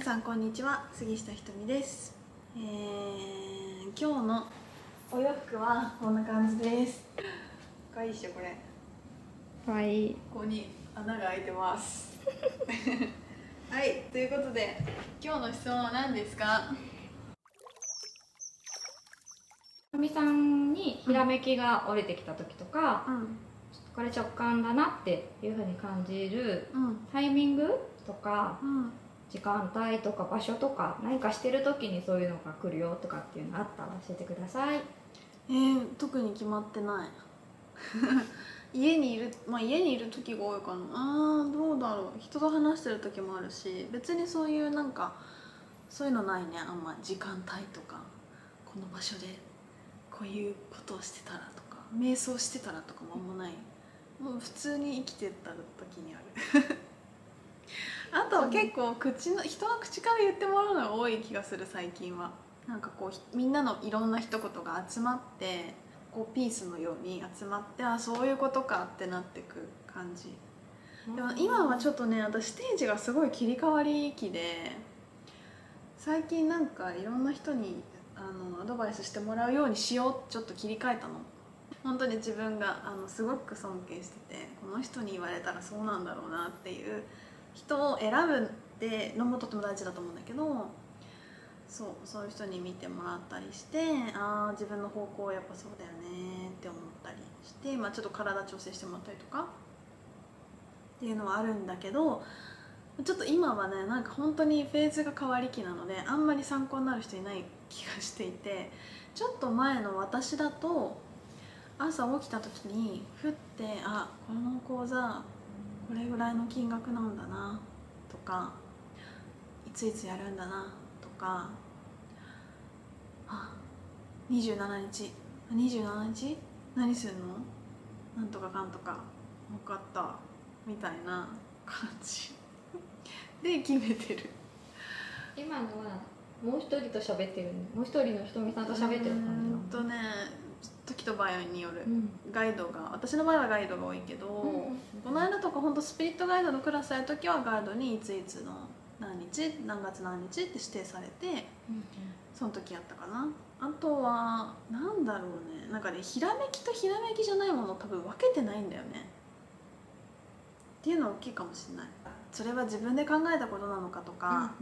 皆さんこんにちは杉下ひとみです、えー、今日のお洋服はこんな感じです。かわいいっしょこれ。はいここに穴が開いてます。はいということで今日の質問は何ですか？かみさんにひらめきが折れてきた時とか、うん。これ直感だなっていうふうに感じるうん。タイミングとかうん時間帯とか場所とか何かしてる時にそういうのが来るよとかっていうのあったら教えてください。えー、特に決まってない。家にいるまあ家にいる時が多いかな。あーどうだろう。人と話してる時もあるし別にそういうなんかそういうのないね。あんま時間帯とかこの場所でこういうことをしてたらとか瞑想してたらとかもあんまない。もう普通に生きてた時にある。あとは結構口の人の口から言ってもらうのが多い気がする最近は。なんかこうひみんなのいろんな一言が集まってこうピースのように集まってあそういうことかってなってく感じ。でも今はちょっとね私ステージがすごい切り替わり期で最近なんかいろんな人にあのアドバイスしてもらうようにしようちょっと切り替えたの。本当に自分があのすごく尊敬しててこの人に言われたらそうなんだろうなっていう人を選ぶってのもとても大事だと思うんだけどそうそういう人に見てもらったりしてああ自分の方向やっぱそうだよねって思ったりして、まあ、ちょっと体調整してもらったりとかっていうのはあるんだけどちょっと今はねなんか本当にフェーズが変わり期なのであんまり参考になる人いない気がしていてちょっと前の私だと朝起きた時にふってあこの講座これぐらいの金額なんだなとかいついつやるんだなとかあ27日27日？何するの？なんとかかんとか分かったみたいな感じ。で決めてる。今のはもう一人と喋ってるもう一人のひとみさんと喋ってるうー感んとね時と場合によるガイドが私の場合はガイドが多いけど、この間とか本当スピリットガイドのクラスやる時はガイドにいついつの何日何月何日って指定されてその時やったかな。あとはなんだろうね。なんかねひらめきとひらめきじゃないもの多分分けてないんだよね。っていうのは大きいかもしれない。それは自分で考えたことなのかとか、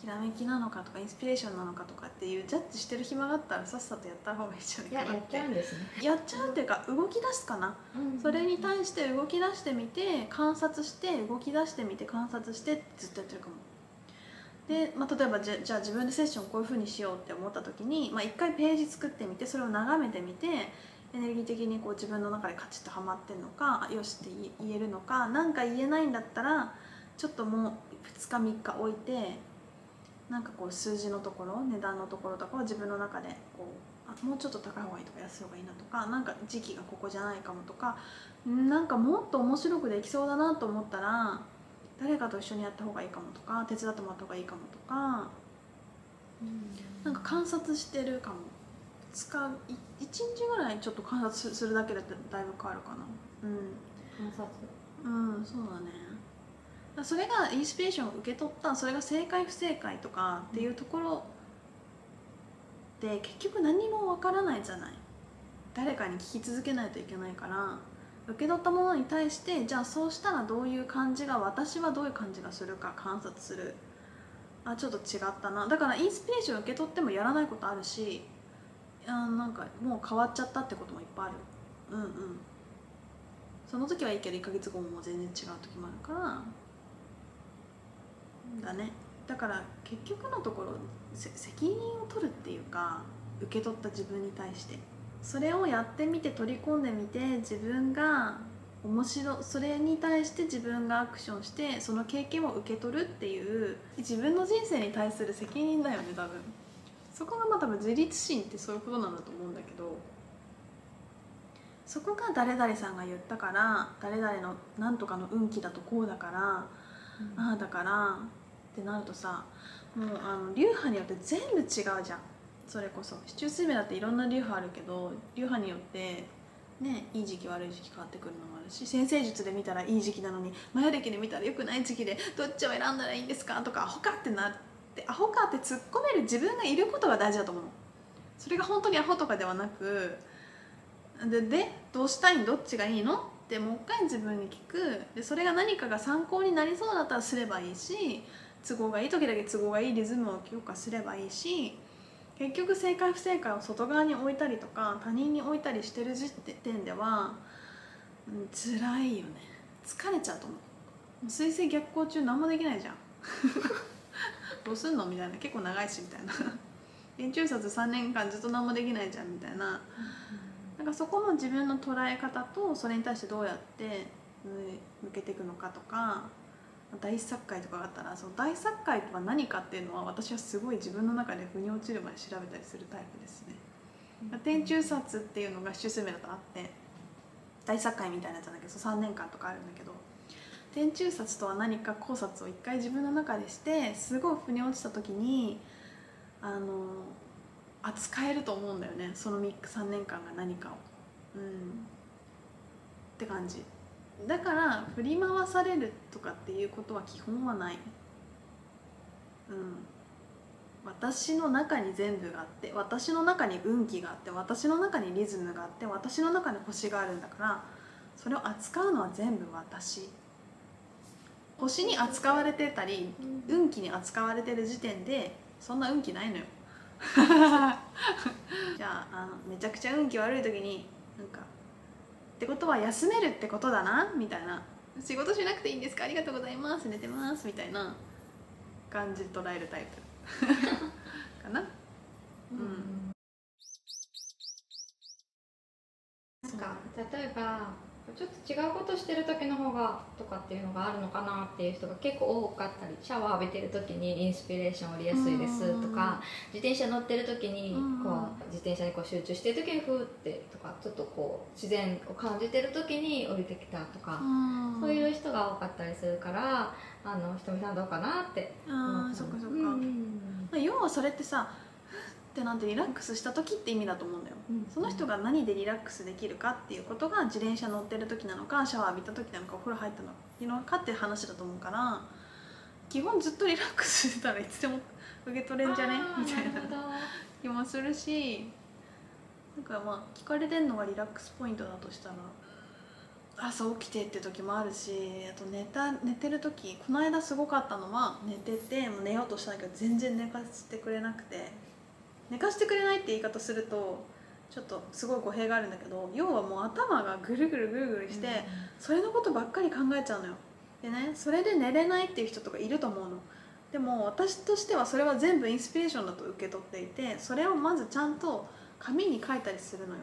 ひらめきなのかとかインスピレーションなのかとかっていうジャッジしてる暇があったらさっさとやった方がいいんじゃないかなって。ちゃうんですね、やっちゃうっていうか動き出すかな。それに対して動き出してみて観察して動き出してみて観察してずっとやってるかも。で、まあ、例えばじゃじゃあ自分でセッションこういうふうにしようって思った時に、まあ、一回ページ作ってみてそれを眺めてみてエネルギー的にこう自分の中でカチッとはまってるのかあよしって言えるのか何か言えないんだったらちょっともう2日3日置いてなんかこう数字のところ値段のところとかを自分の中でこうあもうちょっと高い方がいいとか安い方がいいなとかなんか時期がここじゃないかもとかんなんかもっと面白くできそうだなと思ったら誰かと一緒にやった方がいいかもとか手伝ってもらった方がいいかもとかなんか観察してるかも。2日1日ぐらいちょっと観察すするだけでだいぶ変わるかな。うん。観察。うんそうだねそれがインスピレーションを受け取ったそれが正解不正解とかっていうところで結局何もわからないじゃない。誰かに聞き続けないといけないから受け取ったものに対してじゃあそうしたらどういう感じが私はどういう感じがするか観察する。あちょっと違ったな。だからインスピレーション受け取ってもやらないことあるしあなんかもう変わっちゃったってこともいっぱいある。うんうん。その時はいいけど1ヶ月後も全然違う時もあるから。だね。だから結局のところせ責任を取るっていうか受け取った自分に対して。それをやってみて取り込んでみて自分が面白それに対して自分がアクションしてその経験を受け取るっていう自分の人生に対する責任だよね多分。そこがまあ多分自立心ってそういうことなんだと思うんだけど。そこが誰々さんが言ったから誰々のなんとかの運気だとこうだから、ああだからってなるとさもうあの流派によって全部違うじゃん。それこそ。市中水明だっていろんな流派あるけど流派によってねいい時期悪い時期変わってくるのもあるし先生術で見たらいい時期なのにマヤ暦で見たら良くない時期でどっちを選んだらいいんですか？とかアホかってなってアホかって突っ込める自分がいることが大事だと思うそれが本当にアホとかではなくででどうしたいん？どっちがいいの？ってもう一回自分に聞く。でそれが何かが参考になりそうだったらすればいいし都合がいい時だけ都合がいいリズムを強化すればいいし結局正解不正解を外側に置いたりとか他人に置いたりしてる時点では、うん、辛いよね。疲れちゃうと思う。水星逆行中何もできないじゃん。どうすんの？みたいな。結構長いしみたいな。年中殺3年間ずっと何もできないじゃんみたいな。なんかそこの自分の捉え方とそれに対してどうやって向けていくのかとか大作界とかがあったらその大作界とは何かっていうのは私はすごい自分の中で腑に落ちるまで調べたりするタイプですね。天中殺っていうのが主数名だとあって大作界みたいなやつなんだけど3年間とかあるんだけど天中殺とは何か考察を一回自分の中でしてすごい腑に落ちた時にあの扱えると思うんだよねその3年間が何かを。うん、って感じ。だから振り回されるとかっていうことは基本はない。うん。私の中に全部があって私の中に運気があって私の中にリズムがあって私の中に星があるんだからそれを扱うのは全部私。星に扱われてたり運気に扱われてる時点でそんな運気ないのよ。じゃああのめちゃくちゃ運気悪い時になんかってことは休めるってことだなみたいな。仕事しなくていいんですか？ありがとうございます。寝てます。みたいな感じ捉えるタイプ。かな？うん、なんか例えばちょっと違うことしてる時の方がとかっていうのがあるのかなっていう人が結構多かったりシャワー浴びてる時にインスピレーション降りやすいですとか自転車乗ってる時にこう自転車にこう集中してる時にふーってとかちょっとこう自然を感じてる時に降りてきたとかそういう人が多かったりするからあのひとみさんどうかなって思ったそっかそっか、うん、要はそれってさってなってリラックスした時って意味だと思うんだよ、うん、その人が何でリラックスできるかっていうことが自転車乗ってる時なのかシャワー浴びた時なのかお風呂入ったのかっていう話だと思うから基本ずっとリラックスしてたらいつでも受け取れんじゃね？みたいな気もするしなんかまあ聞かれてんのがリラックスポイントだとしたら朝起きてって時もあるしあと寝た寝てる時この間すごかったのは寝ててもう寝ようとしたんだけど全然寝かせてくれなくて寝かしてくれないって言い方するとちょっとすごい語弊があるんだけど要はもう頭がぐるぐるぐるぐるして、うん、それのことばっかり考えちゃうのよ。でねそれで寝れないっていう人とかいると思うの。でも私としてはそれは全部インスピレーションだと受け取っていてそれをまずちゃんと紙に書いたりするのよ。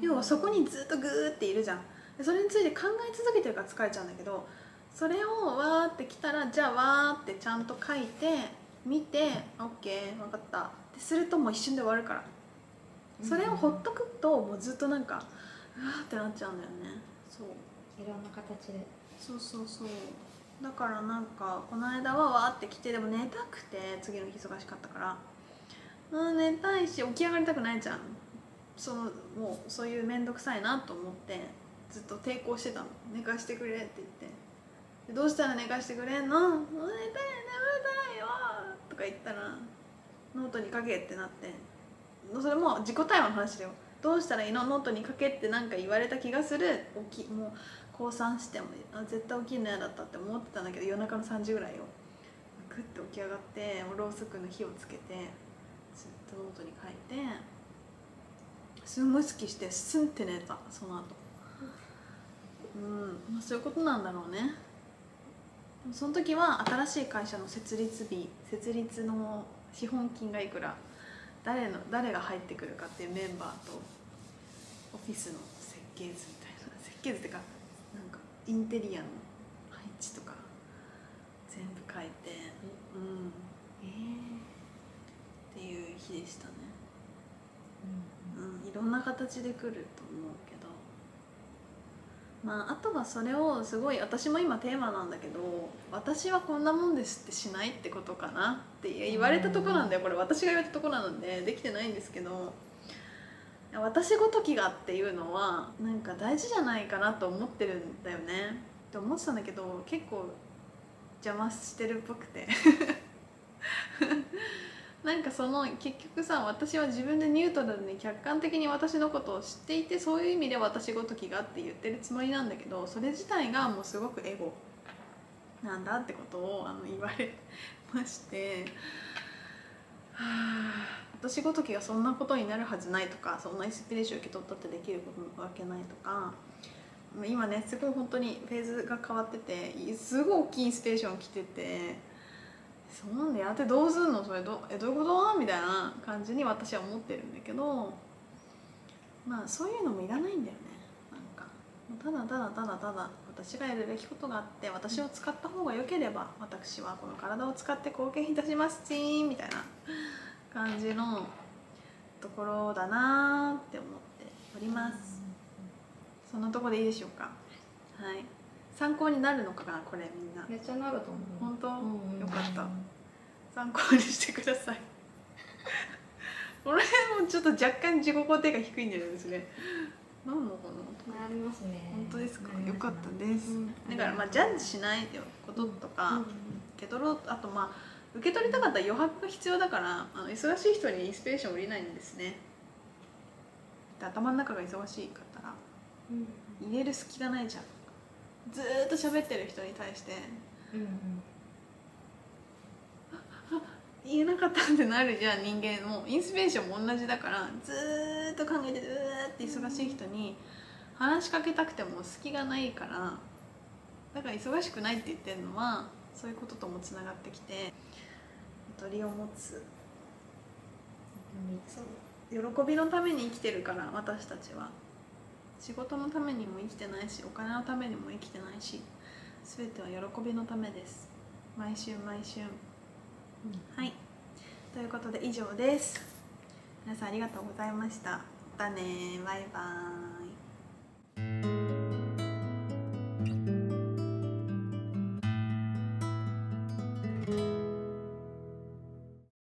要はそこにずっとグーっているじゃん。でそれについて考え続けてるから疲れちゃうんだけどそれをわーってきたらじゃあわーってちゃんと書いて見て OK 分かった。ってするともう一瞬で終わるから。それをほっとくともうずっとなんかうわってなっちゃうんだよね。そう。いろんな形で。そうそうそう。だからなんかこの間はわーって来てでも寝たくて次の日忙しかったから。うん寝たいし起き上がりたくないじゃん。そのもうそういう面倒くさいなと思ってずっと抵抗してたの。寝かしてくれって言って。どうしたら寝かしてくれんの寝たい眠たいよとか言ったらノートに書けってなってそれも自己対話の話だよ。どうしたらいいの？ノートに書けって何か言われた気がする。起きもう高3してもあ絶対起きるの嫌だったって思ってたんだけど夜中の3時ぐらいをグッて起き上がってろうそくの火をつけてずっとノートに書いてすんごい好きしてスンって寝たその後。うん。まあそういうことなんだろうね。その時は新しい会社の設立日設立の資本金がいくら誰の誰が入ってくるかっていうメンバーとオフィスの設計図みたいな。設計図っていうかなんかインテリアの配置とか全部書いてうん。えー、っていう日でしたね、うん、うん、いろんな形で来ると思うけどまあ、あとはそれをすごい私も今テーマなんだけど私はこんなもんですってしないってことかなって言われたとこなんだよこれ。私が言われたところなんでできてないんですけど私ごときがっていうのはなんか大事じゃないかなと思ってるんだよね。って思ってたんだけど結構邪魔してるっぽくてなんかその結局さ私は自分でニュートラルに客観的に私のことを知っていてそういう意味で私ごときがって言ってるつもりなんだけどそれ自体がもうすごくエゴなんだってことをあの言われましてはあ私ごときがそんなことになるはずないとかそんなインスピレーション受け取ったってできることわけないとか今ねすごい本当にフェーズが変わっててすごい大きいインスピレーション来ててそんなんでやってどうすんの？それどえどういうこと？みたいな感じに私は思ってるんだけどまあそういうのもいらないんだよね。なんか。ただただただただ私がやるべきことがあって私を使った方が良ければ私はこの体を使って貢献いたしますチーンみたいな感じのところだなって思っております。そんなとこでいいでしょうか？はい参考になるのかなこれみんな。めっちゃなると思う。本当、うんよかった。参考にしてください。俺もちょっと若干自己肯定が低いんじゃないですねなんのかな？なりますね。本当ですか？よかったです、うん。だからまあジャッジしないでこととか、うん。受け取ろうあとまあ受け取りたかったら余白が必要だからあの忙しい人にインスピレーション降りないんですね。で頭の中が忙しいかったらうん。入れる隙がないじゃんずーっと喋ってる人に対してうんうん。言えなかったってなるじゃん人間も。インスピレーションも同じだからずーっと考えてうーって忙しい人に話しかけたくても隙がないからだから忙しくないって言ってるのはそういうことともつながってきてゆとりを持つ。喜びのために生きてるから私たちは仕事のためにも生きてないしお金のためにも生きてないし全ては喜びのためです。毎週毎週。はい。ということで以上です。皆さんありがとうございました。またねバイバーイ